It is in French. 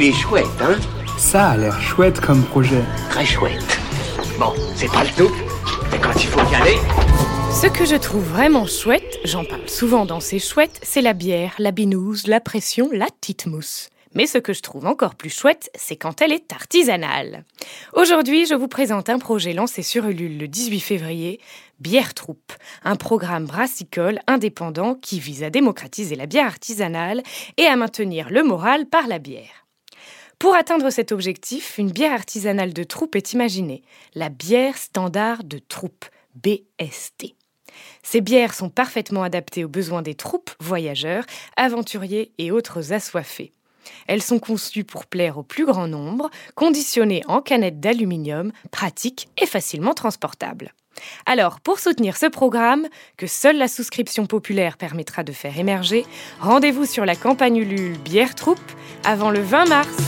Il est chouette, hein Ça a l'air chouette comme projet. Très chouette. Bon, c'est pas le tout, mais quand il faut y aller... Ce que je trouve vraiment chouette, j'en parle souvent dans ces chouettes, c'est la bière, la binouse, la pression, la petite mousse. Mais ce que je trouve encore plus chouette, c'est quand elle est artisanale. Aujourd'hui, je vous présente un projet lancé sur Ulule le 18 février, Bière Troupe, un programme brassicole indépendant qui vise à démocratiser la bière artisanale et à maintenir le moral par la bière. Pour atteindre cet objectif, une bière artisanale de troupe est imaginée, la bière standard de troupe, BST. Ces bières sont parfaitement adaptées aux besoins des troupes, voyageurs, aventuriers et autres assoiffés. Elles sont conçues pour plaire au plus grand nombre, conditionnées en canettes d'aluminium, pratiques et facilement transportables. Alors, pour soutenir ce programme, que seule la souscription populaire permettra de faire émerger, rendez-vous sur la campagne Ulule Bière Troupe avant le 20 mars.